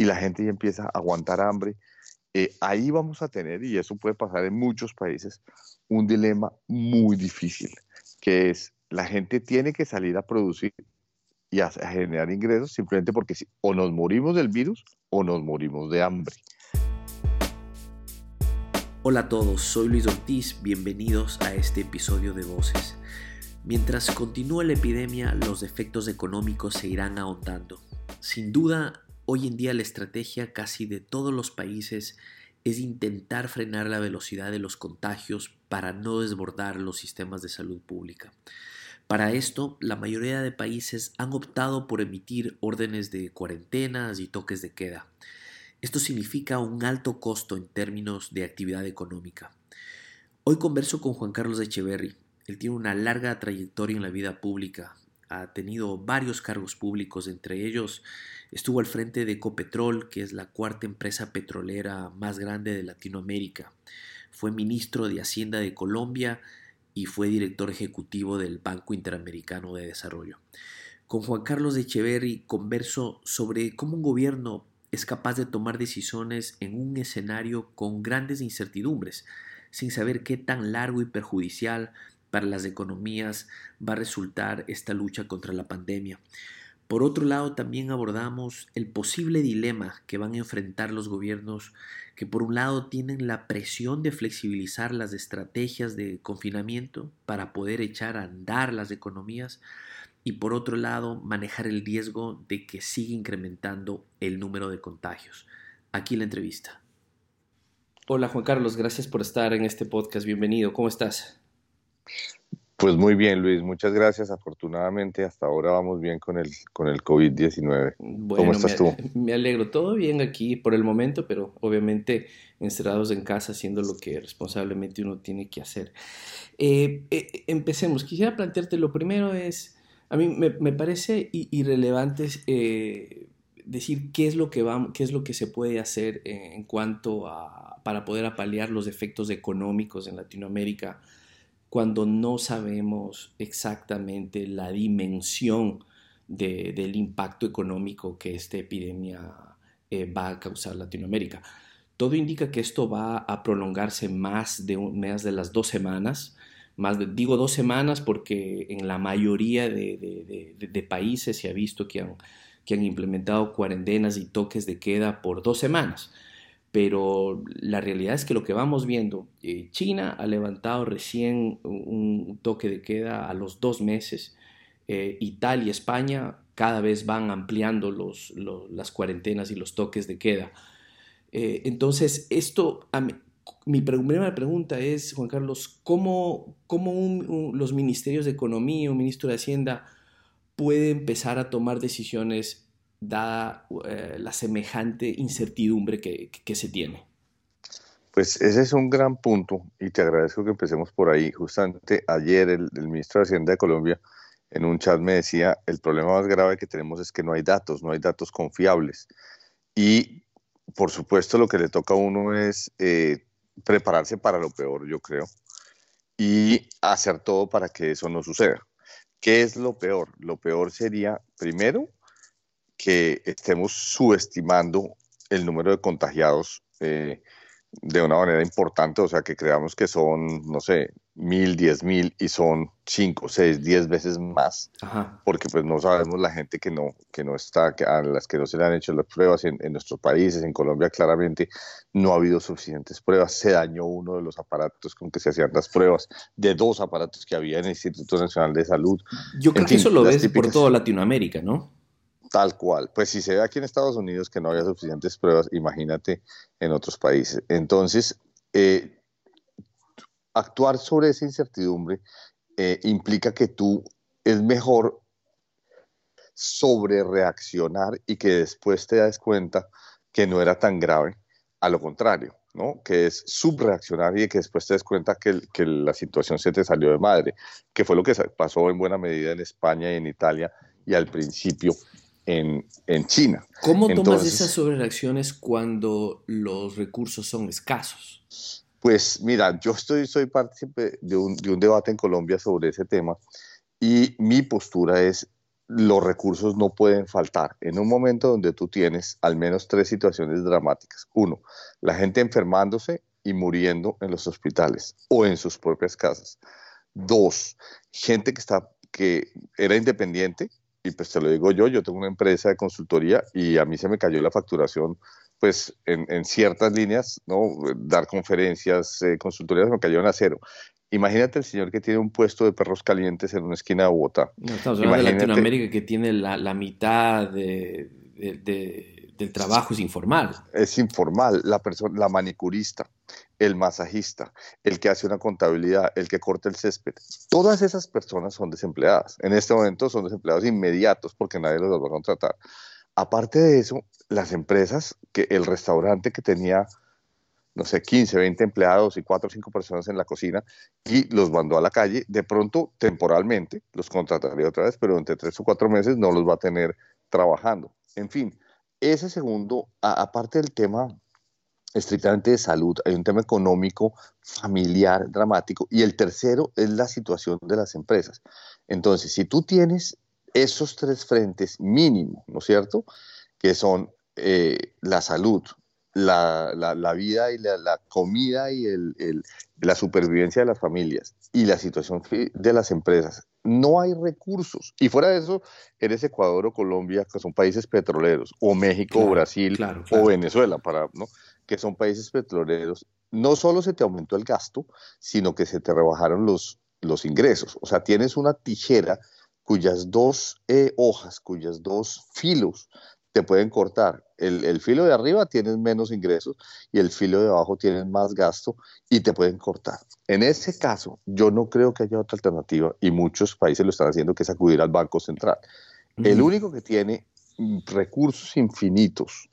y la gente ya empieza a aguantar hambre. Eh, ahí vamos a tener, y eso puede pasar en muchos países, un dilema muy difícil, que es la gente tiene que salir a producir y a, generar ingresos simplemente porque o nos morimos del virus o nos morimos de hambre. Hola a todos, soy Luis Ortiz, bienvenidos a este episodio de Voces. Mientras continúa la epidemia, los efectos económicos se irán ahondando. Sin duda, hoy en día la estrategia casi de todos los países es intentar frenar la velocidad de los contagios para no desbordar los sistemas de salud pública. Para esto, la mayoría de países han optado por emitir órdenes de cuarentenas y toques de queda. Esto significa un alto costo en términos de actividad económica. Hoy converso con Juan Carlos Echeverry. Él tiene una larga trayectoria en la vida pública. Ha tenido varios cargos públicos, entre ellos estuvo al frente de Ecopetrol, que es la cuarta empresa petrolera más grande de Latinoamérica. Fue ministro de Hacienda de Colombia y fue director ejecutivo del Banco Interamericano de Desarrollo. Con Juan Carlos Echeverry converso sobre cómo un gobierno es capaz de tomar decisiones en un escenario con grandes incertidumbres, sin saber qué tan largo y perjudicial para las economías va a resultar esta lucha contra la pandemia. Por otro lado, también abordamos el posible dilema que van a enfrentar los gobiernos que por un lado tienen la presión de flexibilizar las estrategias de confinamiento para poder echar a andar las economías, y por otro lado manejar el riesgo de que siga incrementando el número de contagios. Aquí la entrevista. Hola Juan Carlos, gracias por estar en este podcast. Bienvenido, ¿cómo estás? Pues muy bien, Luis, muchas gracias. Afortunadamente hasta ahora vamos bien con el, con el COVID-19. ¿Cómo estás tú? Me alegro, todo bien aquí por el momento, pero obviamente encerrados en casa haciendo lo que responsablemente uno tiene que hacer. Eh, eh, empecemos. Quisiera plantearte, lo primero es, a mí me, parece irrelevante eh, decir qué es lo que va, qué es lo que se puede hacer en, cuanto a para poder apalear los efectos económicos en Latinoamérica cuando no sabemos exactamente la dimensión del impacto económico que esta epidemia eh, va a causar Latinoamérica. Todo indica que esto va a prolongarse más de, mes de las dos semanas digo dos semanas porque en la mayoría de, países se ha visto que han, que han implementado cuarentenas y toques de queda por dos semanas. Pero la realidad es que lo que vamos viendo, eh, China ha levantado recién un, toque de queda a los dos meses. Eh, Italia y España cada vez van ampliando los, las cuarentenas y los toques de queda. Eh, entonces, esto mi primera pregunta es, Juan Carlos, ¿cómo, cómo los ministerios de Economía, un ministro de Hacienda, puede empezar a tomar decisiones dada eh, la semejante incertidumbre que, se tiene? Pues ese es un gran punto y te agradezco que empecemos por ahí. Justamente ayer el, el, ministro de Hacienda de Colombia en un chat me decía, el problema más grave que tenemos es que no hay datos, no hay datos confiables. Y por supuesto lo que le toca a uno es eh, prepararse para lo peor, yo creo, y hacer todo para que eso no suceda. ¿Qué es lo peor? Lo peor sería, primero, que estemos subestimando el número de contagiados eh, de una manera importante, o sea, que creamos que son, no sé, mil, diez mil y son cinco, seis, diez veces más, porque pues no sabemos la gente que no, que no está, a las que no se le han hecho las pruebas en, en, nuestros países, en Colombia claramente no ha habido suficientes pruebas, se dañó uno de los aparatos con que se hacían las pruebas, de dos aparatos que había en el Instituto Nacional de Salud. Yo creo que eso lo ves por toda Latinoamérica, ¿no? Tal cual. Pues si se ve aquí en Estados Unidos que no había suficientes pruebas, imagínate en otros países. Entonces, eh, actuar sobre esa incertidumbre eh, implica que tú es mejor sobre reaccionar y que después te das cuenta que no era tan grave, a lo contrario, ¿no? Que es subreaccionar y que después te des cuenta que, que la situación se te salió de madre, que fue lo que pasó en buena medida en España y en Italia y al principio en, China. ¿Cómo tomas esas sobrereacciones cuando los recursos son escasos? Pues mira, yo estoy, soy partícipe de un, de un debate en Colombia sobre ese tema y mi postura es los recursos no pueden faltar. En un momento donde tú tienes al menos tres situaciones dramáticas. Uno, la gente enfermándose y muriendo en los hospitales o en sus propias casas. Dos, gente que, está, que era independiente, y pues te lo digo yo, yo tengo una empresa de consultoría y a mí se me cayó la facturación pues en, ciertas líneas, ¿no? Dar conferencias, eh, consultorías me cayeron a cero. Imagínate el señor que tiene un puesto de perros calientes en una esquina de Bogotá. No, estamos hablando de Latinoamérica que tiene la, mitad de, del trabajo es informal. Es informal. La, persona, la manicurista, el masajista, el que hace una contabilidad, el que corta el césped. Todas esas personas son desempleadas. En este momento son desempleados inmediatos porque nadie los va a contratar. Aparte de eso, las empresas, que el restaurante que tenía, no sé, 15, 20 empleados y 4 o 5 personas en la cocina y los mandó a la calle, de pronto, temporalmente, los contrataría otra vez, pero entre 3 o 4 meses no los va a tener trabajando. En fin, ese segundo, aparte del tema estrictamente de salud, hay un tema económico, familiar, dramático, y el tercero es la situación de las empresas. Entonces, si tú tienes esos tres frentes mínimo, ¿no es cierto? Que son eh, la salud, la, vida y la, comida y la supervivencia de las familias y la situación de las empresas. No hay recursos. Y fuera de eso, eres Ecuador o Colombia, que son países petroleros, o México o Brasil o Venezuela, para, ¿no? Que son países petroleros. No solo se te aumentó el gasto, sino que se te rebajaron los, los ingresos. O sea, tienes una tijera cuyas dos eh, hojas, cuyas dos filos te pueden cortar. El, filo de arriba tienes menos ingresos y el filo de abajo tienes más gasto y te pueden cortar. En ese caso, yo no creo que haya otra alternativa y muchos países lo están haciendo, que es acudir al Banco Central. El único que tiene recursos infinitos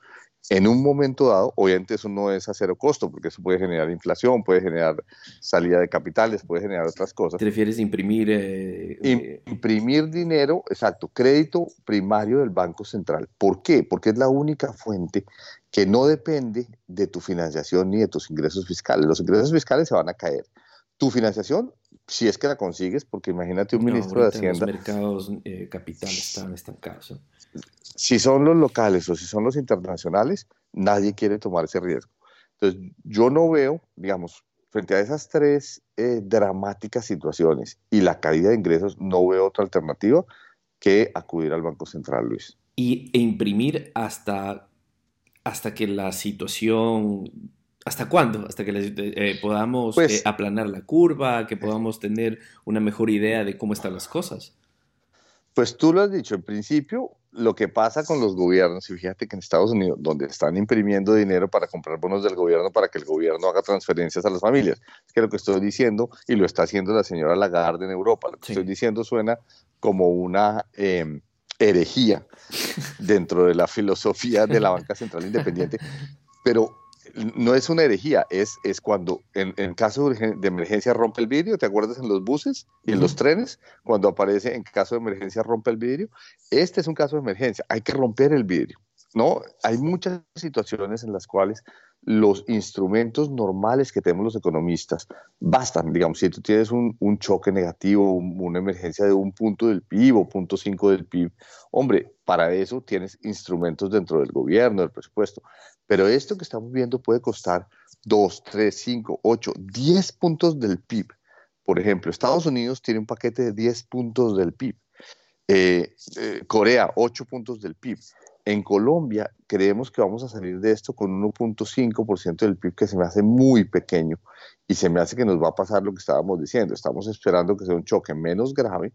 en un momento dado, obviamente eso no es a cero costo, porque eso puede generar inflación, puede generar salida de capitales, puede generar otras cosas. ¿Te refieres a imprimir? Eh, eh? imprimir dinero, exacto, crédito primario del Banco Central. ¿Por qué? Porque es la única fuente que no depende de tu financiación ni de tus ingresos fiscales. Los ingresos fiscales se van a caer. Tu financiación, si es que la consigues, porque imagínate un ministro de Hacienda. Los mercados eh, capitales están estancados si son los locales o si son los internacionales, nadie quiere tomar ese riesgo. Entonces, yo no veo, digamos, frente a esas tres eh, dramáticas situaciones y la caída de ingresos, no veo otra alternativa que acudir al Banco Central, Luis. Y, e imprimir hasta, hasta que la situación ¿Hasta cuándo? Hasta que eh, podamos pues eh, aplanar la curva, que podamos tener una mejor idea de cómo están las cosas. Pues tú lo has dicho, en principio lo que pasa con los gobiernos, y fíjate que en Estados Unidos, donde están imprimiendo dinero para comprar bonos del gobierno para que el gobierno haga transferencias a las familias, es que lo que estoy diciendo, y lo está haciendo la señora Lagarde en Europa, lo que estoy diciendo suena como una em, herejía dentro de la filosofía de la banca central independiente, pero no es una herejía, es, es cuando en, caso de emergencia rompe el vidrio, ¿te acuerdas en los buses y en los trenes? Cuando aparece en caso de emergencia rompe el vidrio. Este es un caso de emergencia, hay que romper el vidrio, ¿no? Hay muchas situaciones en las cuales los instrumentos normales que tenemos los economistas bastan. Digamos, si tú tienes un, choque negativo, una emergencia de un punto del PIB o punto cinco del PIB, hombre, para eso tienes instrumentos dentro del gobierno, del presupuesto. Pero esto que estamos viendo puede costar 2, 3, 5, 8, 10 puntos del PIB. Por ejemplo, Estados Unidos tiene un paquete de 10 puntos del PIB. Eh, eh, Corea, 8 puntos del PIB. En Colombia creemos que vamos a salir de esto con 1.5% del PIB que se me hace muy pequeño y se me hace que nos va a pasar lo que estábamos diciendo. Estamos esperando que sea un choque menos grave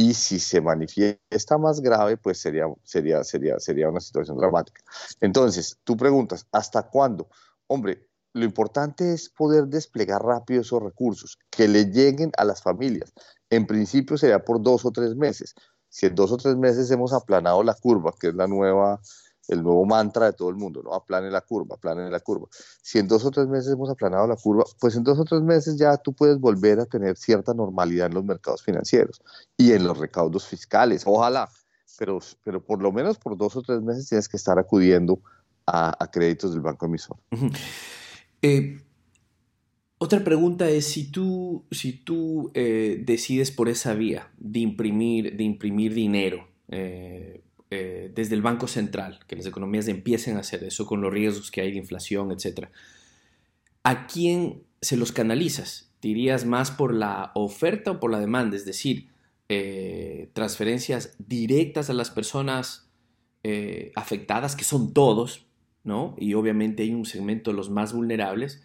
y si se manifiesta más grave, pues sería, sería, sería, sería una situación dramática. Entonces, tú preguntas, ¿hasta cuándo? Hombre, lo importante es poder desplegar rápido esos recursos, que le lleguen a las familias. En principio sería por dos o tres meses, si en dos o tres meses hemos aplanado la curva, que es la nueva, el nuevo mantra de todo el mundo, ¿no? Aplane la curva, aplane la curva. Si en dos o tres meses hemos aplanado la curva, pues en dos o tres meses ya tú puedes volver a tener cierta normalidad en los mercados financieros y en los recaudos fiscales, ojalá, pero, pero por lo menos por dos o tres meses tienes que estar acudiendo a, créditos del banco emisor. Otra pregunta es si tú, si tú eh, decides por esa vía de imprimir, de imprimir dinero eh, eh, desde el Banco Central, que las economías empiecen a hacer eso con los riesgos que hay de inflación, etc. ¿A quién se los canalizas? ¿Dirías más por la oferta o por la demanda? Es decir, eh, transferencias directas a las personas afectadas, que son todos, ¿no? Y obviamente hay un segmento de los más vulnerables,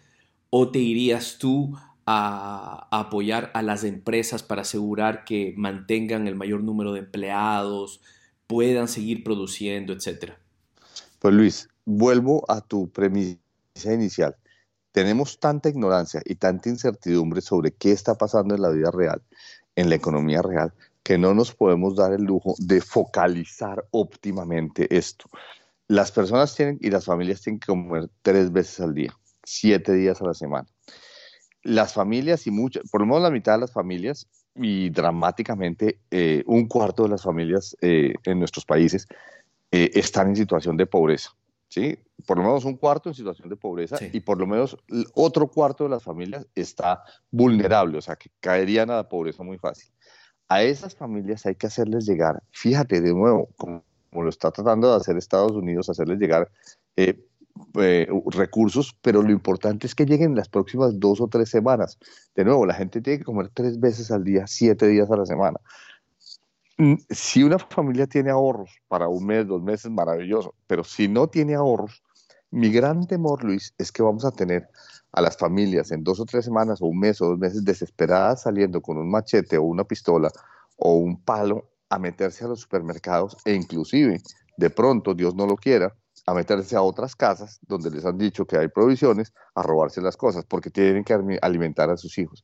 o te irías tú a, apoyar a las empresas para asegurar que mantengan el mayor número de empleados, puedan seguir produciendo, etcétera? Pues Luis, vuelvo a tu premisa inicial. Tenemos tanta ignorancia y tanta incertidumbre sobre qué está pasando en la vida real, en la economía real, que no nos podemos dar el lujo de focalizar óptimamente esto. Las personas tienen y las familias tienen que comer tres veces al día, siete días a la semana las familias y muchas, por lo menos la mitad de las familias y dramáticamente eh, un cuarto de las familias eh, en nuestros países eh, están en situación de pobreza. ¿sí? Por lo menos un cuarto en situación de pobreza y por lo menos otro cuarto de las familias está vulnerable, o sea, que caerían a la pobreza muy fácil. A esas familias hay que hacerles llegar, fíjate de nuevo, como, como lo está tratando de hacer Estados Unidos, hacerles llegar eh, recursos, pero lo importante es que lleguen las próximas dos o tres semanas. De nuevo, la gente tiene que comer tres veces al día, siete días a la semana. Mm, si una familia tiene ahorros para un mes, dos meses, maravilloso, pero si no tiene ahorros, mi gran temor, Luis, es que vamos a tener a las familias en dos o tres semanas o un mes o dos meses desesperadas saliendo con un machete o una pistola o un palo a meterse a los supermercados e inclusive, de pronto, Dios no lo quiera, a meterse a otras casas donde les han dicho que hay provisiones, a robarse las cosas, porque tienen que alimentar a sus hijos.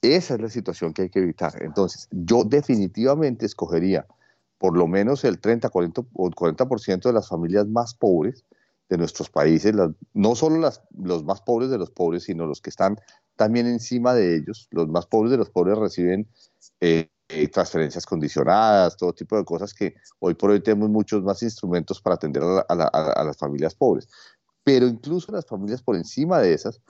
Esa es la situación que hay que evitar. Entonces, yo definitivamente escogería por lo menos el 30 40, o 40% de las familias más pobres de nuestros países, no solo las, los más pobres de los pobres, sino los que están también encima de ellos. Los más pobres de los pobres reciben eh, eh, transferencias condicionadas, todo tipo de cosas que hoy por hoy tenemos muchos más instrumentos para atender a, las familias pobres. Pero incluso las familias por encima de esas,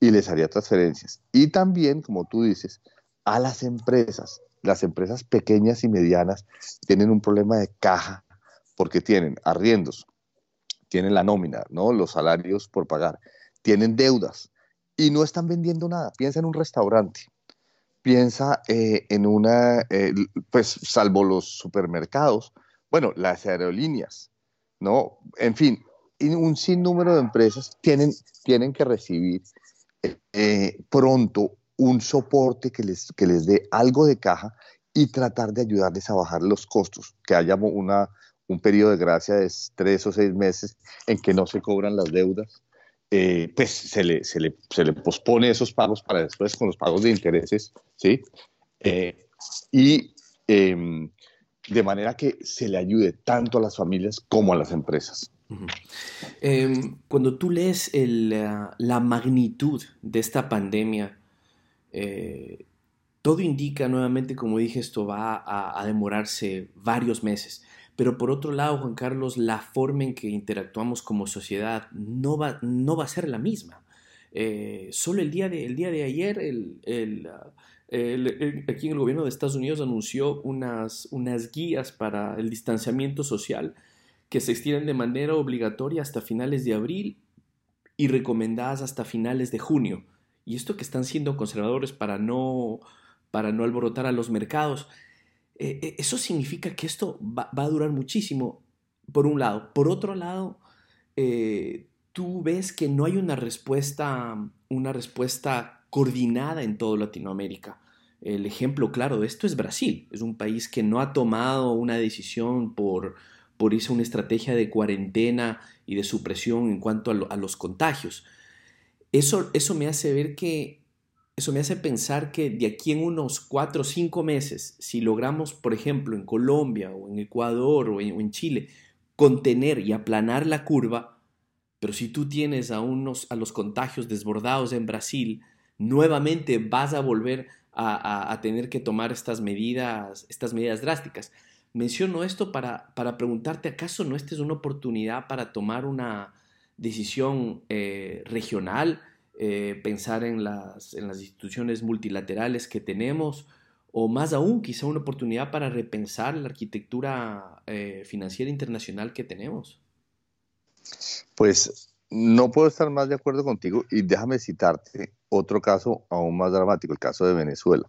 y les haría transferencias. Y también, como tú dices, a las empresas. Las empresas pequeñas y medianas tienen un problema de caja porque tienen arriendos, tienen la nómina, ¿no? los salarios por pagar, tienen deudas y no están vendiendo nada. Piensa en un restaurante piensa eh, en una, eh, pues salvo los supermercados, bueno, las aerolíneas, ¿no? En fin, un sinnúmero de empresas tienen, tienen que recibir eh, pronto un soporte que les, que les dé algo de caja y tratar de ayudarles a bajar los costos, que haya una, un periodo de gracia de tres o seis meses en que no se cobran las deudas, eh, pues se le, se, le, se le, pospone esos pagos para después con los pagos de intereses, ¿sí? Eh, y em, de manera que se le ayude tanto a las familias como a las empresas. Em, cuando tú lees la, magnitud de esta pandemia, eh, todo indica nuevamente, como dije, esto va a, a demorarse varios meses. Pero por otro lado, Juan Carlos, la forma en que interactuamos como sociedad no va, no va a ser la misma. Eh, solo el día de, día de ayer, el, aquí en el gobierno de Estados Unidos anunció unas, unas guías para el distanciamiento social que se extienden de manera obligatoria hasta finales de abril y recomendadas hasta finales de junio. Y esto que están siendo conservadores para no, para no alborotar a los mercados. Eh, eh, eso significa que esto va, a durar muchísimo, por un lado. Por otro lado, eh, tú ves que no hay una respuesta, una respuesta coordinada en toda Latinoamérica. El ejemplo claro de esto es Brasil. Es un país que no ha tomado una decisión por, por irse una estrategia de cuarentena y de supresión en cuanto a, a los contagios. Eso, eso me hace ver que eso me hace pensar que de aquí en unos cuatro o cinco meses, si logramos, por ejemplo, en Colombia o en Ecuador o en, Chile, contener y aplanar la curva, pero si tú tienes a, unos, a los contagios desbordados en Brasil, nuevamente vas a volver a, tener que tomar estas medidas, estas medidas drásticas. Menciono esto para, para preguntarte, ¿acaso no esta es una oportunidad para tomar una decisión eh, regional? Eh, pensar en las, en las instituciones multilaterales que tenemos o más aún quizá una oportunidad para repensar la arquitectura eh, financiera internacional que tenemos. Pues no puedo estar más de acuerdo contigo y déjame citarte otro caso aún más dramático, el caso de Venezuela.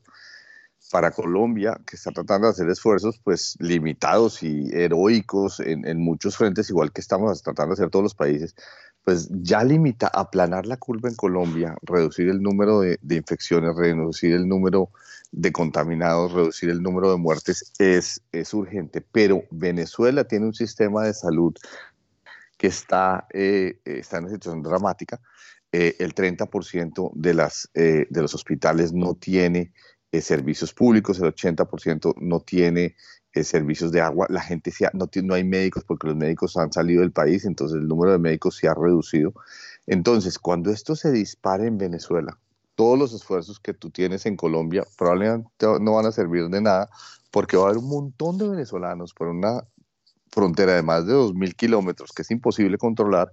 Para Colombia, que está tratando de hacer esfuerzos pues limitados y heroicos en, en muchos frentes, igual que estamos tratando de hacer todos los países, pues ya limita, aplanar la curva en Colombia, reducir el número de, infecciones, reducir el número de contaminados, reducir el número de muertes, es, urgente. Pero Venezuela tiene un sistema de salud que está, eh, está en una situación dramática. Eh, el 30% de, las, eh, de los hospitales no tiene servicios públicos, el 80% no tiene eh, servicios de agua, la gente se no, no hay médicos porque los médicos han salido del país, entonces el número de médicos se ha reducido. Entonces, cuando esto se dispare en Venezuela, todos los esfuerzos que tú tienes en Colombia probablemente no van a servir de nada porque va a haber un montón de venezolanos por una frontera de más de 2.000 kilómetros que es imposible controlar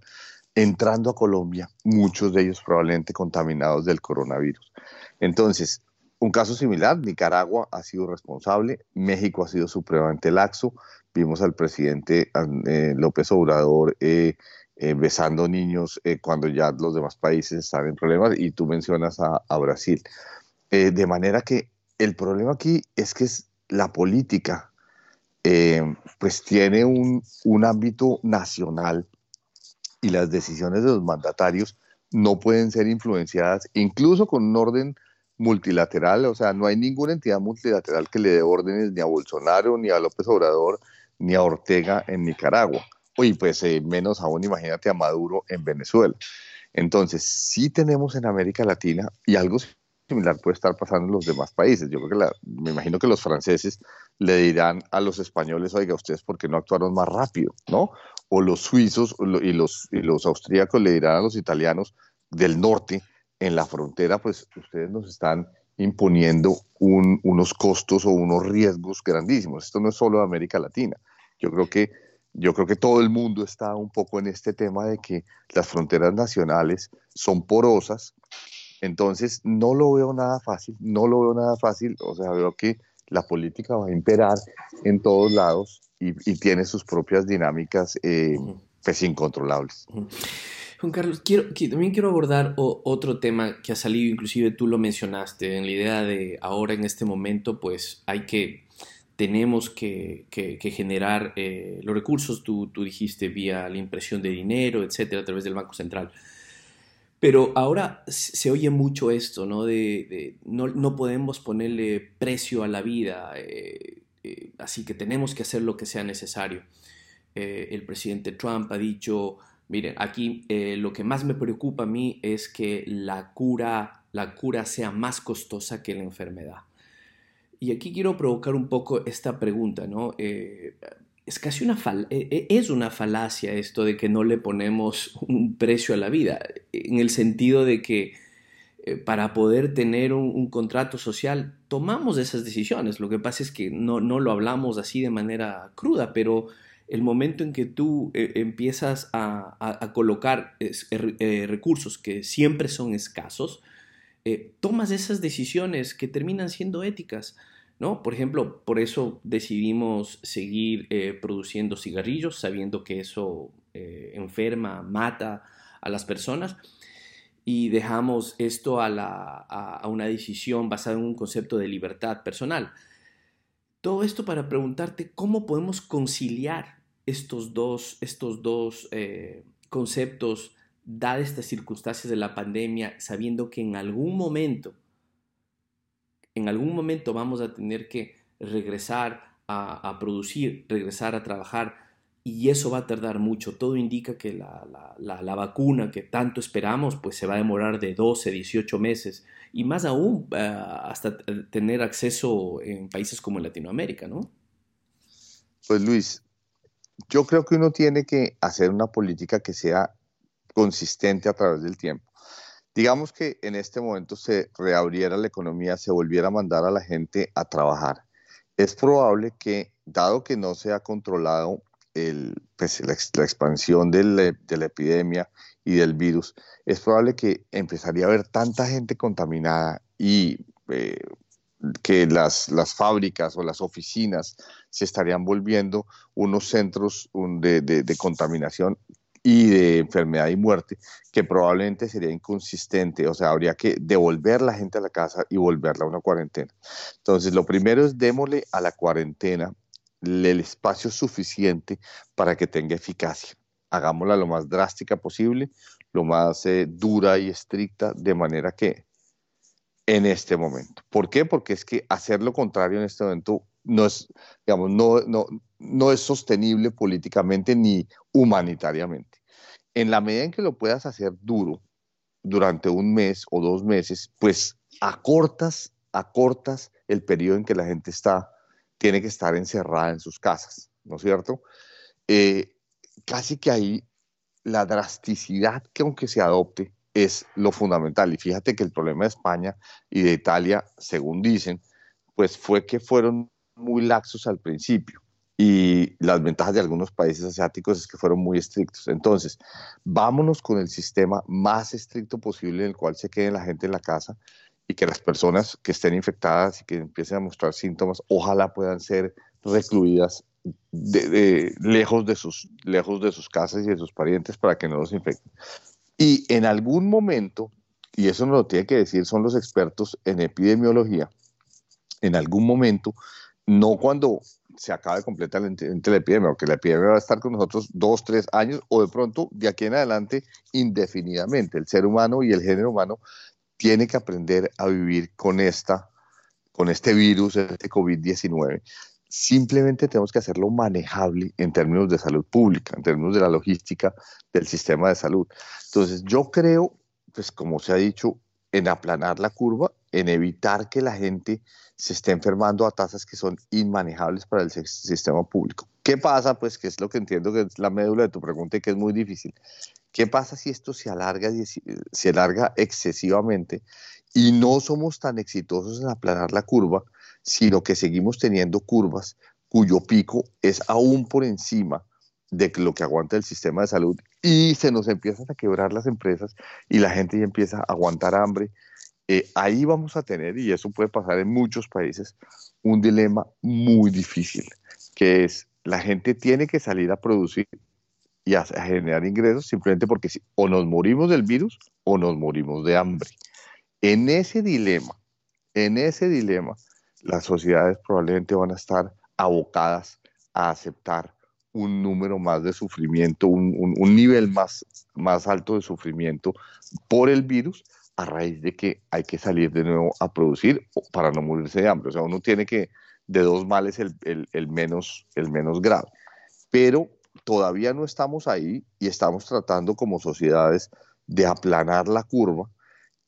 entrando a Colombia, muchos de ellos probablemente contaminados del coronavirus. Entonces, un caso similar, Nicaragua ha sido responsable, México ha sido supremamente laxo, vimos al presidente eh, López Obrador eh, eh, besando niños cuando ya los demás países están en problemas y tú mencionas a, Brasil. de manera que el problema aquí es que es la política pues tiene un, un ámbito nacional y las decisiones de los mandatarios no pueden ser influenciadas incluso con un orden multilateral, o sea, no hay ninguna entidad multilateral que le dé órdenes ni a Bolsonaro, ni a López Obrador, ni a Ortega en Nicaragua. Oye, pues eh, menos aún imagínate a Maduro en Venezuela. Entonces, sí tenemos en América Latina y algo similar puede estar pasando en los demás países. Yo creo que la, me imagino que los franceses le dirán a los españoles, oiga, ustedes por qué no actuaron más rápido, ¿no? O los suizos y los, y los austríacos le dirán a los italianos del norte, en la frontera, pues ustedes nos están imponiendo unos costos o unos riesgos grandísimos. Esto no es solo de América Latina. Yo creo que yo creo que todo el mundo está un poco en este tema de que las fronteras nacionales son porosas. Entonces, no lo veo nada fácil, no lo veo nada fácil. O sea, veo que la política va a imperar en todos lados y, tiene sus propias dinámicas eh, pues incontrolables. Juan Carlos, quiero, también quiero abordar otro tema que ha salido, inclusive tú lo mencionaste, en la idea de ahora en este momento, pues hay que, tenemos que, generar eh, los recursos, tú, dijiste, vía la impresión de dinero, etcétera, a través del Banco Central. Pero ahora se oye mucho esto, ¿no? De, no, no, podemos ponerle precio a la vida, eh, eh, así que tenemos que hacer lo que sea necesario. el presidente Trump ha dicho Miren, aquí eh, lo que más me preocupa a mí es que la cura, la cura sea más costosa que la enfermedad. Y aquí quiero provocar un poco esta pregunta, ¿no? Eh, es casi una, eh, es una falacia esto de que no le ponemos un precio a la vida, en el sentido de que para poder tener un, contrato social tomamos esas decisiones. Lo que pasa es que no, no lo hablamos así de manera cruda, pero el momento en que tú eh, empiezas a, colocar eh, eh, recursos que siempre son escasos, tomas esas decisiones que terminan siendo éticas. ¿no? Por ejemplo, por eso decidimos seguir produciendo cigarrillos, sabiendo que eso enferma, mata a las personas. Y dejamos esto a, a una decisión basada en un concepto de libertad personal. Todo esto para preguntarte cómo podemos conciliar estos dos, estos dos eh, conceptos, dadas estas circunstancias de la pandemia, sabiendo que en algún momento, en algún momento vamos a tener que regresar a, producir, regresar a trabajar, y eso va a tardar mucho. Todo indica que la, la, vacuna que tanto esperamos, pues se va a demorar de 12, 18 meses, y más aún eh, hasta tener acceso en países como Latinoamérica, ¿no? Pues Luis, yo creo que uno tiene que hacer una política que sea consistente a través del tiempo. Digamos que en este momento se reabriera la economía, se volviera a mandar a la gente a trabajar. Es probable que, dado que no se ha controlado pues, la, expansión de la, epidemia y del virus, es probable que empezaría a haber tanta gente contaminada y eh, que las, las fábricas o las oficinas se estarían volviendo unos centros de, de, contaminación y de enfermedad y muerte, que probablemente sería inconsistente, o sea, habría que devolver la gente a la casa y volverla a una cuarentena. Entonces, lo primero es démosle a la cuarentena el espacio suficiente para que tenga eficacia. Hagámosla lo más drástica posible, lo más eh, dura y estricta, de manera que en este momento. ¿Por qué? Porque es que hacer lo contrario en este momento no es, digamos, no, no, no es sostenible políticamente ni humanitariamente. En la medida en que lo puedas hacer duro durante un mes o dos meses, pues acortas, acortas el periodo en que la gente está, tiene que estar encerrada en sus casas, ¿no es cierto? Eh, casi que ahí la drasticidad que aunque se adopte es lo fundamental. Y fíjate que el problema de España y de Italia, según dicen, pues fue que fueron muy laxos al principio. Y las ventajas de algunos países asiáticos es que fueron muy estrictos. Entonces, vámonos con el sistema más estricto posible en el cual se quede la gente en la casa y que las personas que estén infectadas y que empiecen a mostrar síntomas, ojalá puedan ser recluidas lejos, de sus, lejos de sus casas y de sus parientes para que no los infecten. Y en algún momento, y eso nos lo tiene que decir son los expertos en epidemiología, en algún momento, no cuando se acabe completamente la epidemia, porque la epidemia va a estar con nosotros dos, tres años o de pronto de aquí en adelante indefinidamente. El ser humano y el género humano tiene que aprender a vivir con esta, con este virus, este COVID-19 simplemente tenemos que hacerlo manejable en términos de salud pública, en términos de la logística del sistema de salud. Entonces, yo creo, pues como se ha dicho, en aplanar la curva, en evitar que la gente se esté enfermando a tasas que son inmanejables para el sistema público. ¿Qué pasa? Pues que es lo que entiendo que es la médula de tu pregunta y que es muy difícil. ¿Qué pasa si esto se alarga, se alarga excesivamente y no somos tan exitosos en aplanar la curva? Sino que seguimos teniendo curvas cuyo pico es aún por encima de lo que aguanta el sistema de salud y se nos empiezan a quebrar las empresas y la gente ya empieza a aguantar hambre. Eh, ahí vamos a tener, y eso puede pasar en muchos países, un dilema muy difícil, que es la gente tiene que salir a producir y a, generar ingresos simplemente porque o nos morimos del virus o nos morimos de hambre. En ese dilema, en ese dilema, las sociedades probablemente van a estar abocadas a aceptar un número más de sufrimiento, un, nivel más, más alto de sufrimiento por el virus a raíz de que hay que salir de nuevo a producir para no morirse de hambre. O sea, uno tiene que, de dos males, el, el, menos, el menos grave. Pero todavía no estamos ahí y estamos tratando como sociedades de aplanar la curva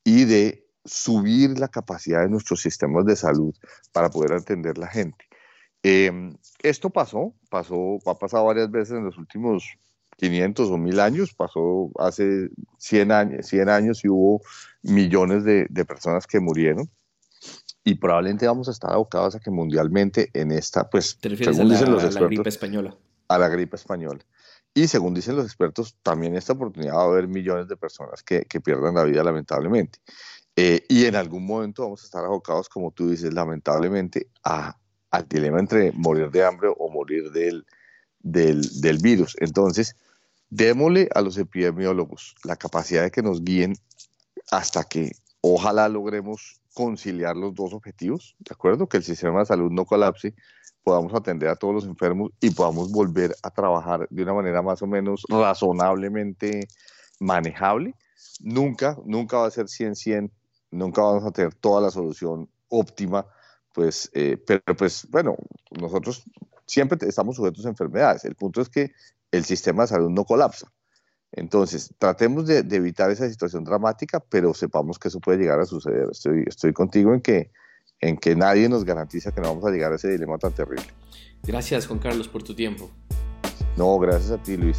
y de subir la capacidad de nuestros sistemas de salud para poder atender la gente. Em, esto pasó, pasó, ha pasado varias veces en los últimos 500 o 1000 años, pasó hace 100 años, 100 años y hubo millones de, personas que murieron y probablemente vamos a estar abocados a que mundialmente en esta, pues, según dicen los expertos, a la gripe española. A la gripe española. Y según dicen los expertos, también esta oportunidad va a haber millones de personas que, que pierdan la vida lamentablemente. Eh, y en algún momento vamos a estar abocados, como tú dices, lamentablemente, a, al dilema entre morir de hambre o morir del, del, virus. Entonces, démosle a los epidemiólogos la capacidad de que nos guíen hasta que ojalá logremos conciliar los dos objetivos, ¿de acuerdo? Que el sistema de salud no colapse, podamos atender a todos los enfermos y podamos volver a trabajar de una manera más o menos razonablemente manejable. Nunca, nunca va a ser 100-100 nunca vamos a tener toda la solución óptima, pues, eh, pero pues bueno, nosotros siempre estamos sujetos a enfermedades. El punto es que el sistema de salud no colapsa. Entonces, tratemos de, evitar esa situación dramática, pero sepamos que eso puede llegar a suceder. Estoy, estoy contigo en que, en que nadie nos garantiza que no vamos a llegar a ese dilema tan terrible. Gracias, Juan Carlos, por tu tiempo. No, gracias a ti, Luis.